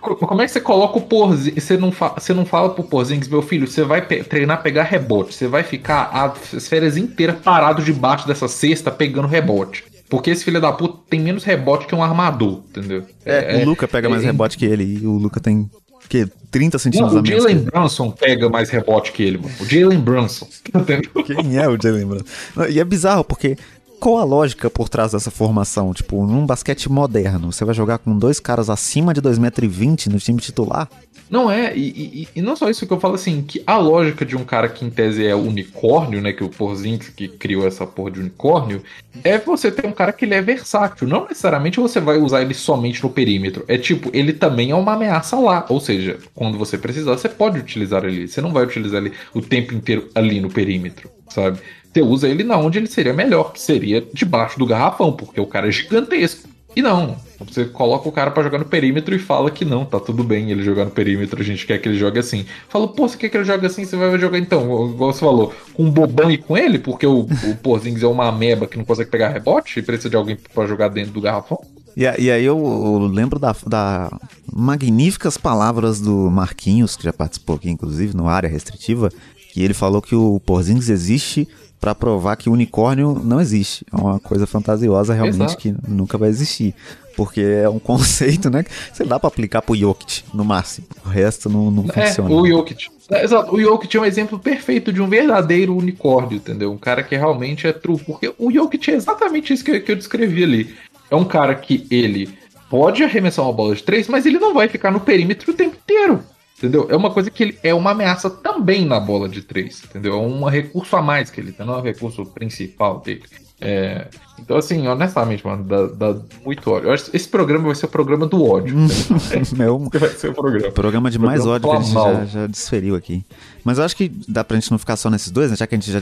Como é que você coloca o Porzingis? Você não, fa... você não fala pro Porzingis, meu filho, você vai pe treinar pegar rebote. Você vai ficar as férias inteiras parado debaixo dessa cesta pegando rebote. Porque esse filho da puta tem menos rebote que um armador, entendeu? É, é o Luca pega é, mais rebote que ele e o Luca tem que 30 centímetros não, a menos. O Jalen Brunson pega mais rebote que ele, mano. O Jalen Brunson. Quem é o Jalen Brunson? E é bizarro, porque qual a lógica por trás dessa formação? Tipo, num basquete moderno, você vai jogar com dois caras acima de 2,20m no time titular? Não é, e, e, e, não só isso que eu falo assim, que a lógica de um cara que em tese é unicórnio, né, que o Porzingis que criou essa porra de unicórnio, é você ter um cara que ele é versátil. Não necessariamente você vai usar ele somente no perímetro. É tipo, ele também é uma ameaça lá. Ou seja, quando você precisar, você pode utilizar ele. Você não vai utilizar ele o tempo inteiro ali no perímetro, sabe? Você usa ele na onde ele seria melhor, que seria debaixo do garrafão, porque o cara é gigantesco. E não, você coloca o cara para jogar no perímetro e fala que não, tá tudo bem ele jogar no perímetro, a gente quer que ele jogue assim. Fala, pô, você quer que ele jogue assim? Você vai jogar então, igual você falou, com um bobão e com ele, porque o, o Porzingis é uma ameba que não consegue pegar rebote e precisa de alguém para jogar dentro do garrafão? E, e aí eu, eu lembro da, da, magníficas palavras do Marquinhos, que já participou aqui, inclusive, no área restritiva, que ele falou que o Porzingis existe para provar que o unicórnio não existe. É uma coisa fantasiosa realmente Exato. que nunca vai existir. Porque é um conceito, né? Você dá para aplicar pro Jokic, no máximo. O resto não, não é, funciona. O Jokic. É, exato. O Jokic é um exemplo perfeito de um verdadeiro unicórnio, entendeu? Um cara que realmente é true. Porque o Jokic é exatamente isso que eu, que eu descrevi ali. É um cara que ele pode arremessar uma bola de três, mas ele não vai ficar no perímetro o tempo inteiro. Entendeu? É uma coisa que ele é uma ameaça também na bola de três, entendeu? É um recurso a mais que ele tem, não é o recurso principal dele. É, então, assim, honestamente, mano, dá, dá muito ódio. Esse programa vai ser o programa do ódio. Meu, vai ser o programa. programa de mais ódio que a gente já, já, desferiu aqui. Mas eu acho que dá pra gente não ficar só nesses dois, né? Já que a gente já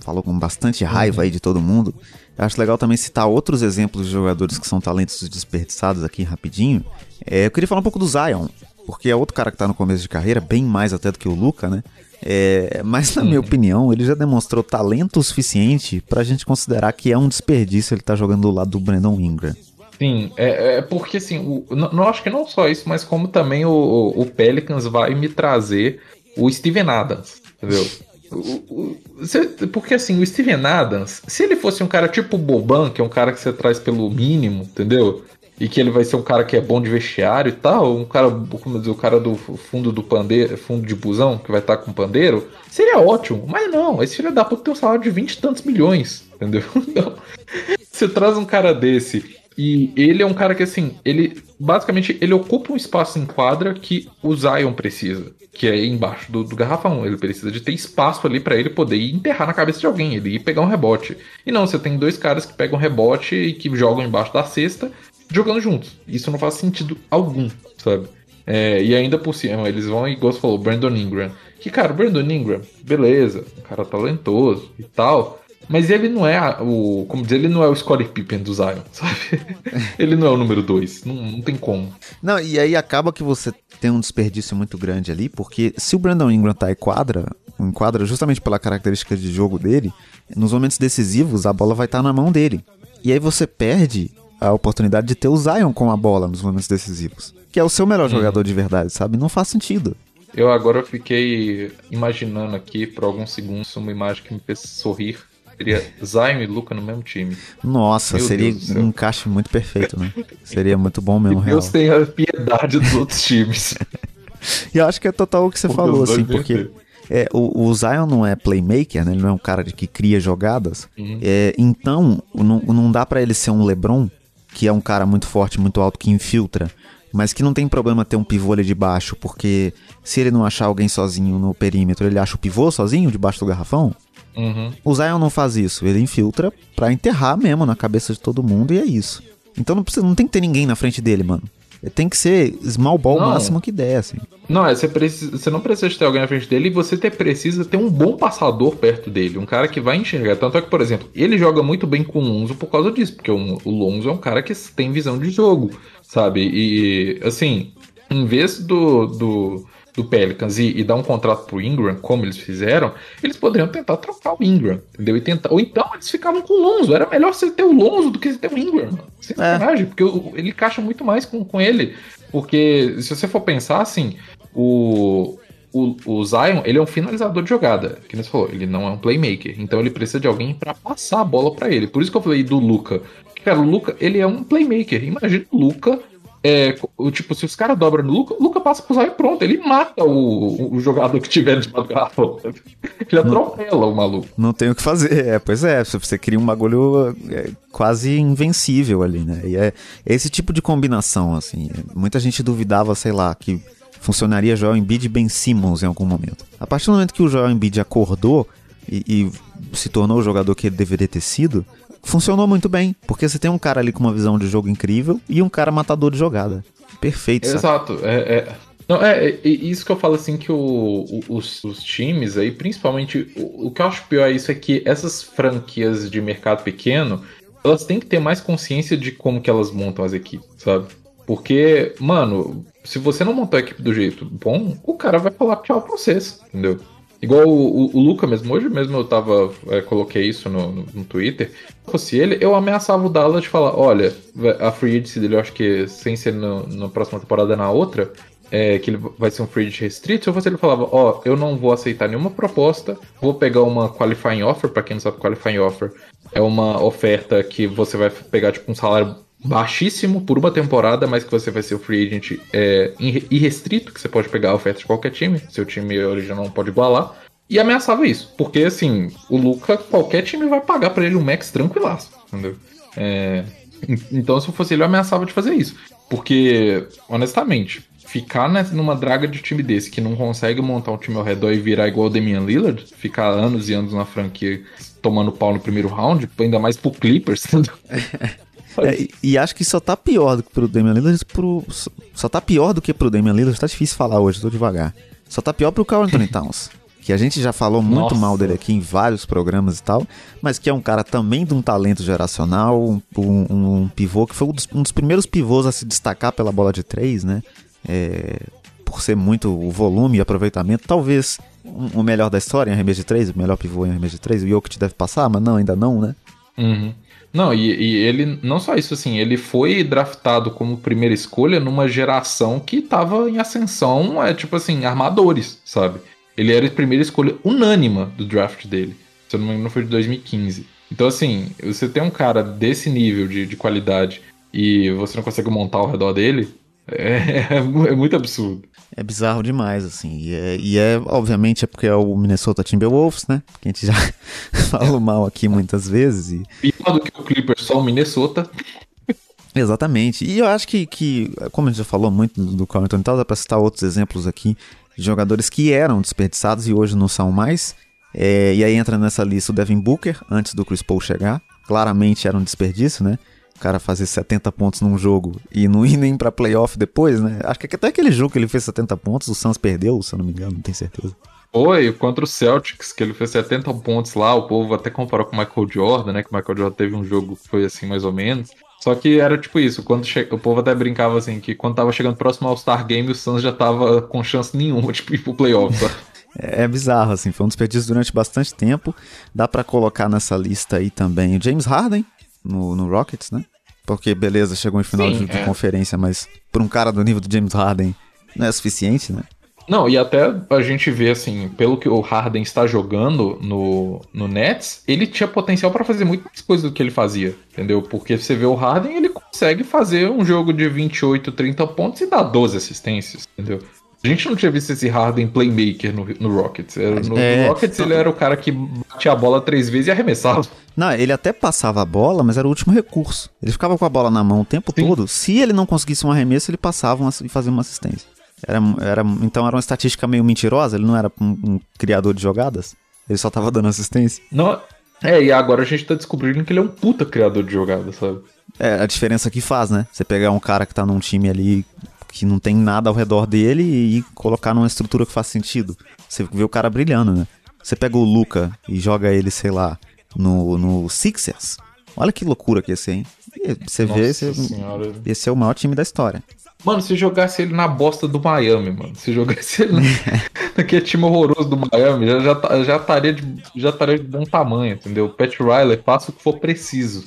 falou com bastante raiva uhum. aí de todo mundo. Eu acho legal também citar outros exemplos de jogadores que são talentos desperdiçados aqui rapidinho. É, eu queria falar um pouco do Zion porque é outro cara que tá no começo de carreira, bem mais até do que o Luca, né? É, mas na minha opinião, ele já demonstrou talento suficiente pra gente considerar que é um desperdício ele estar tá jogando do lado do Brandon Ingram. Sim, é, é porque assim, o, não, acho que não só isso, mas como também o, o Pelicans vai me trazer o Steven Adams, entendeu? O, o, porque assim, o Steven Adams, se ele fosse um cara tipo o Boban, que é um cara que você traz pelo mínimo, entendeu? E que ele vai ser um cara que é bom de vestiário e tal, um cara, como dizer, o cara do fundo do pandeiro, fundo de busão, que vai estar tá com pandeiro, seria ótimo. Mas não, esse filho da puta tem um salário de 20 e tantos milhões, entendeu? Então, você traz um cara desse e ele é um cara que, assim, ele basicamente ele ocupa um espaço em quadra que o Zion precisa, que é embaixo do, do garrafão. Ele precisa de ter espaço ali para ele poder ir enterrar na cabeça de alguém, ele ir pegar um rebote. E não, você tem dois caras que pegam rebote e que jogam embaixo da cesta jogando juntos. Isso não faz sentido algum, sabe? É, e ainda por cima, eles vão, igual você falou, Brandon Ingram. Que, cara, o Brandon Ingram, beleza, um cara talentoso e tal. Mas ele não é o. Como dizer, ele não é o Scottie Pippen do Zion, sabe? ele não é o número 2. Não, não tem como. Não, e aí acaba que você tem um desperdício muito grande ali, porque se o Brandon Ingram tá em quadra, em quadra justamente pela característica de jogo dele, nos momentos decisivos a bola vai estar tá na mão dele. E aí você perde a oportunidade de ter o Zion com a bola nos momentos decisivos. Que é o seu melhor hum. jogador de verdade, sabe? Não faz sentido. Eu agora fiquei imaginando aqui por alguns segundos uma imagem que me fez sorrir. Seria Zion e Luca no mesmo time. Nossa, Meu seria um encaixe muito perfeito, né? seria muito bom mesmo, e Deus tenha piedade dos outros times. e eu acho que é total o que você Por falou, assim, porque É, o, o, Zion não é playmaker, né? Ele não é um cara que cria jogadas. Uhum. É, então, não, não dá para ele ser um LeBron, que é um cara muito forte, muito alto, que infiltra. Mas que não tem problema ter um pivô ali de baixo, porque se ele não achar alguém sozinho no perímetro, ele acha o pivô sozinho debaixo do garrafão. Uhum. O Zion não faz isso, ele infiltra pra enterrar mesmo na cabeça de todo mundo e é isso. Então não, precisa, não tem que ter ninguém na frente dele, mano. Tem que ser small ball o máximo que der, assim. Não, é, você, precisa, você não precisa ter alguém na frente dele e você ter, precisa ter um bom passador perto dele. Um cara que vai enxergar. Tanto é que, por exemplo, ele joga muito bem com o Lonzo por causa disso. Porque o, o Lonzo é um cara que tem visão de jogo, sabe? E, assim, em vez do, do do Pelicans e, e, dar um contrato pro Ingram, como eles fizeram, eles poderiam tentar trocar o Ingram, entendeu? E tentar, ou então eles ficavam com o Lonzo. Era melhor você ter o Lonzo do que você ter o Ingram. Sem é. porque ele encaixa muito mais com, com ele. Porque se você for pensar assim, o, o, o Zion, ele é um finalizador de jogada, que você falou, ele não é um playmaker. Então ele precisa de alguém para passar a bola para ele. Por isso que eu falei do Luca. Cara, o Luca, ele é um playmaker. Imagina o Luca é, o, tipo, se os caras dobram no Luca, o Luca passa pro Zion e pronto, ele mata o, o jogador que tiver de garrafa. Ele atropela o maluco. Não tem o que fazer, é, pois é, você cria um bagulho é, quase invencível ali, né? E é esse tipo de combinação, assim. Muita gente duvidava, sei lá, que funcionaria Joel Embiid e Ben Simmons em algum momento. A partir do momento que o Joel Embiid acordou e, e se tornou o jogador que ele deveria ter sido, funcionou muito bem, porque você tem um cara ali com uma visão de jogo incrível e um cara matador de jogada. Perfeito, Exato. É, é, não, é, é, isso que eu falo assim que o, o, os, os, times aí, principalmente, o, o, que eu acho pior é isso é que essas franquias de mercado pequeno, elas têm que ter mais consciência de como que elas montam as equipes, sabe? Porque, mano, se você não montar a equipe do jeito bom, o cara vai falar tchau pra vocês, entendeu? Igual o, o, o, Luca mesmo, hoje mesmo eu tava. É, coloquei isso no, no, no, Twitter. Se fosse ele, eu ameaçava o Dallas de falar: olha, a free agency dele, eu acho que sem ser no, na próxima temporada na outra, é, que ele vai ser um free agent restrito. Se eu fosse ele, falava: ó, oh, eu não vou aceitar nenhuma proposta, vou pegar uma qualifying offer. para quem não sabe, qualifying offer é uma oferta que você vai pegar tipo um salário baixíssimo por uma temporada, mas que você vai ser o free agent é, irrestrito, que você pode pegar a oferta de qualquer time, seu time original não pode igualar. E ameaçava isso, porque assim, o Luca, qualquer time vai pagar para ele um max tranquilaço, entendeu? É, então, se eu fosse ele, eu ameaçava de fazer isso. Porque, honestamente, ficar numa draga de time desse que não consegue montar um time ao redor e virar igual o Damian Lillard, ficar anos e anos na franquia tomando pau no primeiro round, ainda mais pro Clippers, entendeu? É, e, e, acho que só tá pior do que pro Damian Lillard pro, só tá pior do que pro Damian Lillard, tá difícil falar hoje, tô devagar. Só tá pior pro Carl Anthony Towns. que a gente já falou muito Nossa. mal dele aqui em vários programas e tal, mas que é um cara também de um talento geracional, um, um, um pivô que foi um dos, um dos, primeiros pivôs a se destacar pela bola de três, né? É, por ser muito o volume e aproveitamento, talvez o melhor da história em arremesso de três, o melhor pivô em arremesso de três, o Jokic deve passar, mas não, ainda não, né? Uhum. Não, e, e, ele, não só isso, assim, ele foi draftado como primeira escolha numa geração que tava em ascensão, é tipo assim, armadores, sabe? Ele era a primeira escolha unânima do draft dele. Se eu não me engano, foi de 2015. Então, assim, você tem um cara desse nível de, de qualidade e você não consegue montar ao redor dele, é, é, é muito absurdo. É bizarro demais, assim. E é, e é, obviamente, é porque é o Minnesota Timberwolves, né? Que a gente já falou mal aqui muitas vezes. E... Pior do que o Clippers, só o Minnesota. Exatamente. E eu acho que, que como a gente já falou muito do Carl Anthony Towns, dá pra citar outros exemplos aqui de jogadores que eram desperdiçados e hoje não são mais. É, e aí entra nessa lista o Devin Booker, antes do Chris Paul chegar. Claramente era um desperdício, né? Cara fazer 70 pontos num jogo e não ir nem pra playoff depois, né? Acho que até aquele jogo que ele fez 70 pontos, o Suns perdeu, se eu não me engano, não tenho certeza. Foi, contra o Celtics, que ele fez 70 pontos lá, o povo até comparou com o Michael Jordan, né? Que o Michael Jordan teve um jogo que foi assim, mais ou menos. Só que era tipo isso, quando che... o povo até brincava assim, que quando tava chegando próximo ao Star Game, o Suns já tava com chance nenhuma, tipo, ir pro playoff, sabe? É, é bizarro, assim, foi um desperdício durante bastante tempo. Dá para colocar nessa lista aí também o James Harden, no, no Rockets, né? Porque, beleza, chegou em final Sim, de, é. conferência, mas por um cara do nível do James Harden não é suficiente, né? Não, e até a gente vê, assim, pelo que o Harden está jogando no, no Nets, ele tinha potencial para fazer muito mais coisas do que ele fazia, entendeu? Porque você vê o Harden, ele consegue fazer um jogo de 28, 30 pontos e dar 12 assistências, entendeu? A gente não tinha visto esse Harden playmaker no, no Rockets. No, é, no Rockets ele era o cara que batia a bola três vezes e arremessava. Não, ele até passava a bola, mas era o último recurso. Ele ficava com a bola na mão o tempo Sim. todo. Se ele não conseguisse um arremesso, ele passava e fazia uma assistência. Era, era, então era uma estatística meio mentirosa, ele não era um, um criador de jogadas. Ele só tava dando assistência. Não, é, e agora a gente tá descobrindo que ele é um puta criador de jogadas, sabe? É, a diferença que faz, né? Você pegar um cara que tá num time ali que não tem nada ao redor dele e colocar numa estrutura que faz sentido. Você vê o cara brilhando, né? Você pega o Luca e joga ele, sei lá, no, no Sixers. Olha que loucura que ia ser, hein? Você Nossa vê, esse, esse é o maior time da história. Mano, se jogasse ele na bosta do Miami, mano. Se jogasse ele naquele time horroroso do Miami, já, já, já, estaria de, já estaria de bom tamanho, entendeu? Pat Riley faça o que for preciso.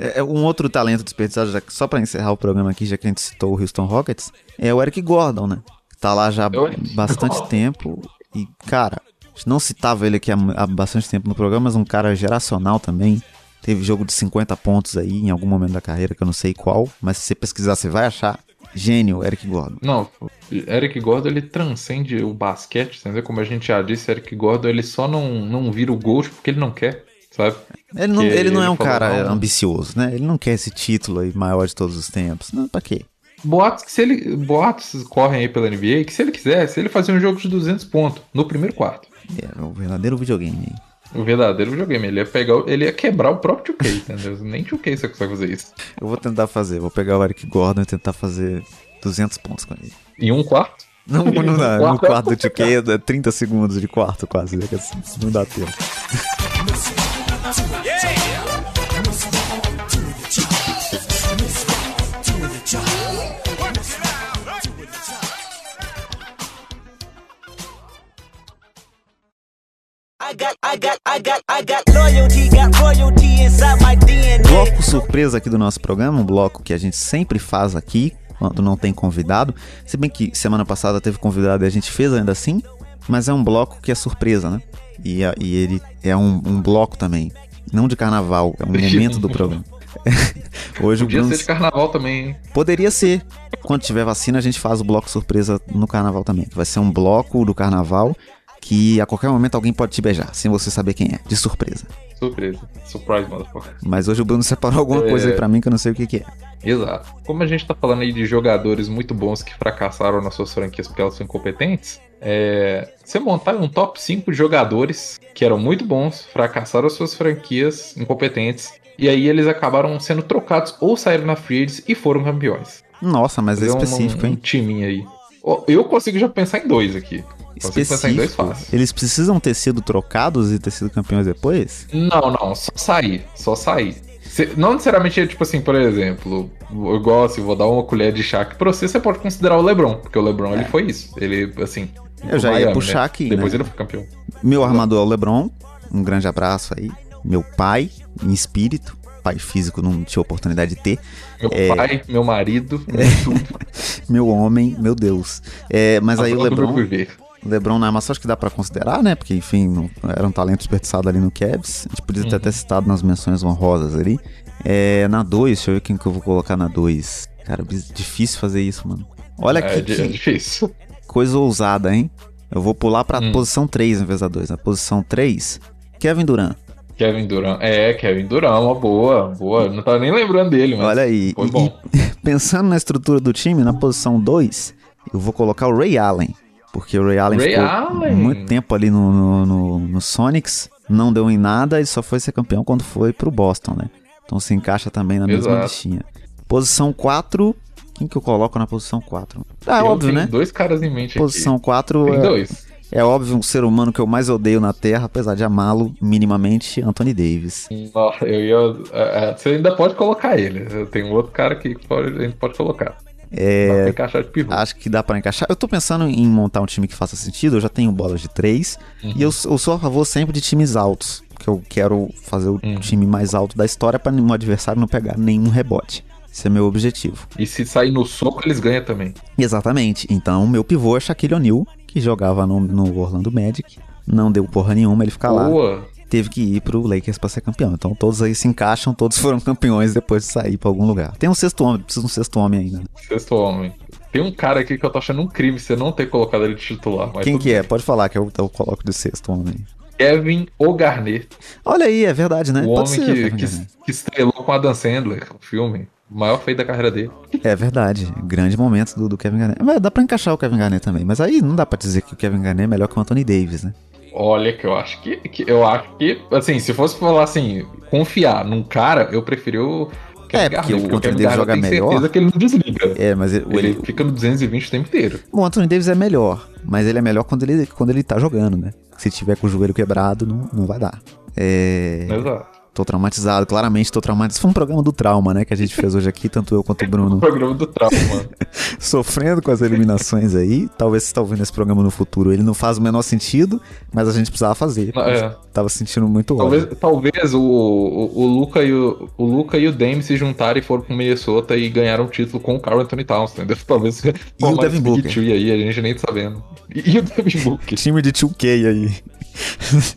É, é, um outro talento desperdiçado, já, só para encerrar o programa aqui, já que a gente citou o Houston Rockets, é o Eric Gordon, né? Tá lá já há bastante tempo. E, cara, não citava ele aqui há, há bastante tempo no programa, mas um cara geracional também. Teve jogo de 50 pontos aí em algum momento da carreira, que eu não sei qual, mas se você pesquisar, você vai achar. Gênio, Eric Gordon. Não, Eric Gordon ele transcende o basquete, entendeu? Como a gente já disse, Eric Gordon ele só não, não vira o ghost porque ele não quer sabe? Ele não, ele não é um cara não. ambicioso, né? Ele não quer esse título aí maior de todos os tempos. Não, pra quê? Boatos que se ele. Boatos correm aí pela NBA que se ele quisesse, ele fazia um jogo de 200 pontos no primeiro quarto. É, o verdadeiro videogame. O verdadeiro videogame. Ele ia pegar. Ele ia quebrar o próprio 2K, entendeu? Nem 2K você consegue fazer isso. Eu vou tentar fazer. Vou pegar o Eric Gordon e tentar fazer 200 pontos com ele. Em um quarto? Não, não dá. No quarto do 2K é 30 segundos de quarto quase. Né? Não dá tempo. Bloco surpresa aqui do nosso programa, um bloco que a gente sempre faz aqui quando não tem convidado. Se bem que semana passada teve convidado e a gente fez ainda assim, mas é um bloco que é surpresa, né? E, e ele é um, um, bloco também, não de carnaval, é um momento do programa. Hoje Podia o Bruno... ser de carnaval também, hein? Poderia ser. Quando tiver vacina, a gente faz o bloco surpresa no carnaval também. Vai ser um bloco do carnaval que a qualquer momento alguém pode te beijar, sem você saber quem é, de surpresa. Surpresa. Surprise, motherfucker. Mas hoje o Bruno separou alguma é... coisa aí pra mim que eu não sei o que, que é. Exato. Como a gente tá falando aí de jogadores muito bons que fracassaram nas suas franquias porque elas são incompetentes, é... você montar um top 5 de jogadores que eram muito bons, fracassaram as suas franquias incompetentes, e aí eles acabaram sendo trocados ou saíram na free e foram campeões. Nossa, mas é específico, um, hein? Um timinho aí. Eu consigo já pensar em dois aqui específico. Eles precisam ter sido trocados e ter sido campeões depois? Não, não, só sair, só sair. Não necessariamente, tipo assim, por exemplo, igual assim, vou dar uma colher de chá aqui pra você, você pode considerar o LeBron, porque o LeBron é. ele foi isso. Ele, assim. Eu já Miami, ia puxar né? aqui. Depois né? ele foi campeão. Meu armador é o LeBron, um grande abraço aí. Meu pai, em espírito, pai físico não tinha oportunidade de ter. Meu é... pai, meu marido, é... meu homem, meu Deus. É, mas aí o LeBron. LeBron na massa acho que dá para considerar, né? Porque, enfim, não, era um talento desperdiçado ali no Cavs. A gente podia uhum. ter até citado nas menções honrosas ali. É, na 2, deixa eu ver quem que eu vou colocar na 2. Cara, difícil fazer isso, mano. Olha é, que, é difícil. Coisa ousada, hein? Eu vou pular pra hum. posição 3 em vez da 2. Na posição 3, Kevin Durant. Kevin Durant. É, Kevin Durant, uma boa, boa. Não tava nem lembrando dele, mas Olha aí. foi bom. E, pensando na estrutura do time, na posição 2, eu vou colocar o Ray Allen. Porque o Ray Allen Ray ficou Allen. muito tempo ali no, no, no, no, Sonics, não deu em nada e só foi ser campeão quando foi pro Boston, né? Então se encaixa também na Exato. mesma listinha. Posição 4, quem que eu coloco na posição 4? Ah, é óbvio, né? dois caras em mente Posição aqui. 4 Tem é, dois. é óbvio um ser humano que eu mais odeio na Terra, apesar de amá-lo minimamente, Anthony Davis. eu ia, é, é, você ainda pode colocar ele. Tem um outro cara que pode, a gente pode colocar. É, dá pra encaixar de pivô. Acho que dá pra encaixar. Eu tô pensando em montar um time que faça sentido. Eu já tenho bolas de três. Uhum. E eu, eu sou a favor sempre de times altos. Que eu quero fazer o uhum. time mais alto da história para o adversário não pegar nenhum rebote. Esse é meu objetivo. E se sair no soco, eles ganham também. Exatamente. Então, meu pivô é Shaquille O'Neal, que jogava no, no Orlando Magic. Não deu porra nenhuma ele ficar Boa. lá teve que ir pro Lakers para ser campeão. Então todos aí se encaixam, todos foram campeões depois de sair para algum lugar. Tem um sexto homem, precisa de um sexto homem ainda. Né? Sexto homem. Tem um cara aqui que eu tô achando um crime você não ter colocado ele de titular. Quem que é? Pode falar que eu, eu coloco de sexto homem. Kevin O'Garnet. Olha aí, é verdade, né? O Pode homem ser, que, que, que, estrelou com Adam Sandler, o filme. O maior feito da carreira dele. É verdade. Grande momento do, do Kevin Garnett. Mas dá pra encaixar o Kevin Garnett também. Mas aí não dá pra dizer que o Kevin Garnett é melhor que o Anthony Davis, né? Olha, que eu acho que, que, eu acho que, assim, se fosse falar assim, confiar num cara, eu preferi o Kevin é, porque o Anthony Davis joga melhor. certeza que ele não desliga. É, mas ele, ele, ele, fica no 220 o tempo inteiro. O Anthony Davis é melhor, mas ele é melhor quando ele, quando ele tá jogando, né? Se tiver com o joelho quebrado, não, não vai dar. É... Exato. Tô traumatizado, claramente tô traumatizado. Isso foi um programa do trauma, né? Que a gente fez hoje aqui, tanto eu quanto o Bruno. um programa do trauma. Sofrendo com as eliminações aí. Talvez você tá ouvindo esse programa no futuro. Ele não faz o menor sentido, mas a gente precisava fazer. É. Tava sentindo muito talvez, ódio. Talvez o, o, o, Luca e o, o Luca e o Dame se juntaram e foram pro Minnesota e ganharam o título com o Carl Anthony Towns, entendeu? Talvez. E o Devin Booker. E aí, a gente nem tá sabendo. E, e o Devin Booker. Time de 2K aí.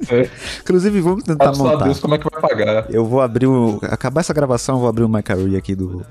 É. Inclusive, vamos tentar Sabe montar. Deus como é que vai pagar. Eu vou abrir o. Acabar essa gravação, eu vou abrir o My Career aqui do.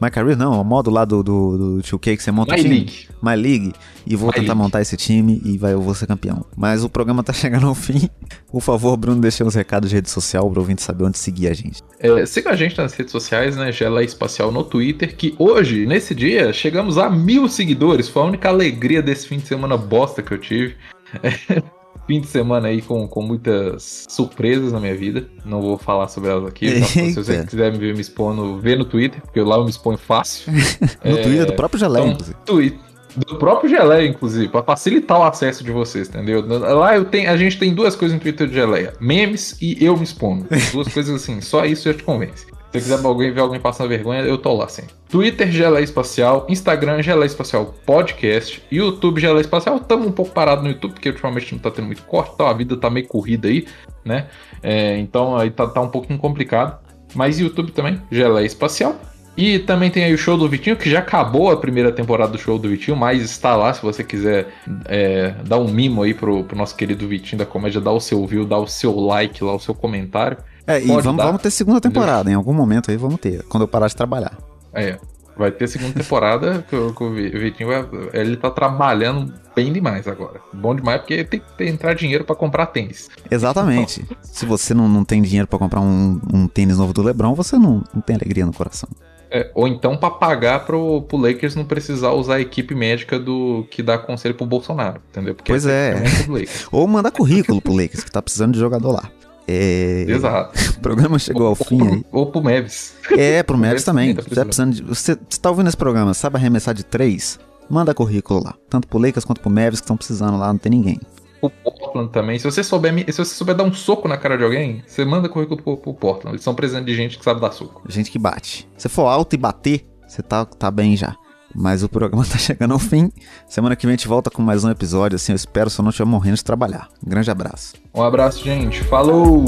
My Career não, o modo lá do, do, do 2K que você monta My time. League. My League. E vou My tentar League. montar esse time e vai, eu vou ser campeão. Mas o programa tá chegando ao fim. Por favor, Bruno, deixe uns recados de rede social pra ouvinte saber onde seguir a gente. É, siga a gente nas redes sociais, né? Gela Espacial no Twitter, que hoje, nesse dia, chegamos a mil seguidores. Foi a única alegria desse fim de semana bosta que eu tive. É fim de semana aí com, com muitas surpresas na minha vida. Não vou falar sobre elas aqui. Então, se você quiser me ver me expondo, vê no Twitter, porque lá eu me exponho fácil. no é, Twitter do próprio Geleia, então, inclusive. Twitter. Do próprio Geleia, inclusive, para facilitar o acesso de vocês, entendeu? Lá eu tenho, a gente tem duas coisas no Twitter do Geleia: memes e eu me expondo. Duas coisas assim, só isso já te convence. Se quiser alguém ver alguém passando vergonha, eu tô lá sempre. Twitter Geleia Espacial, Instagram Geleia Espacial Podcast, YouTube Geleia Espacial. Estamos um pouco parado no YouTube, porque ultimamente não tá tendo muito corte, então a vida tá meio corrida aí, né? É, então aí tá, tá um pouquinho complicado. Mas YouTube também, Geleia Espacial. E também tem aí o show do Vitinho, que já acabou a primeira temporada do show do Vitinho, mas está lá se você quiser é, dar um mimo aí pro, pro nosso querido Vitinho da comédia, dar o seu view, dar o seu like lá, o seu comentário. É, e vamos, vamos ter segunda temporada, em algum momento aí vamos ter, quando eu parar de trabalhar. É, vai ter segunda temporada que, o, que o Vitinho vai, ele tá trabalhando bem demais agora. Bom demais porque tem que entrar dinheiro para comprar tênis. Exatamente. Se você não, não tem dinheiro para comprar um, um, tênis novo do LeBron, você não, não tem alegria no coração. É, ou então para pagar pro, pro Lakers não precisar usar a equipe médica do que dá conselho pro Bolsonaro, entendeu? Porque pois é. é ou mandar currículo pro Lakers, que tá precisando de jogador lá. É... Exato. O programa chegou ou, ao fim ou, aí. Ou pro Meves. É, pro Meves também. Tá você, tá precisando de, você, você tá ouvindo esse programa, sabe arremessar de três? Manda currículo lá. Tanto pro Lakers quanto pro Meves que estão precisando lá, não tem ninguém. O Portland também. Se você souber, se você souber dar um soco na cara de alguém, você manda currículo pro, pro Portland. Eles são precisando de gente que sabe dar soco. Gente que bate. Se for alto e bater, você tá, tá bem já. Mas o programa tá chegando ao fim. Semana que vem a gente volta com mais um episódio. Assim, eu espero só não estiver morrendo de trabalhar. Um grande abraço. Um abraço, gente. Falou!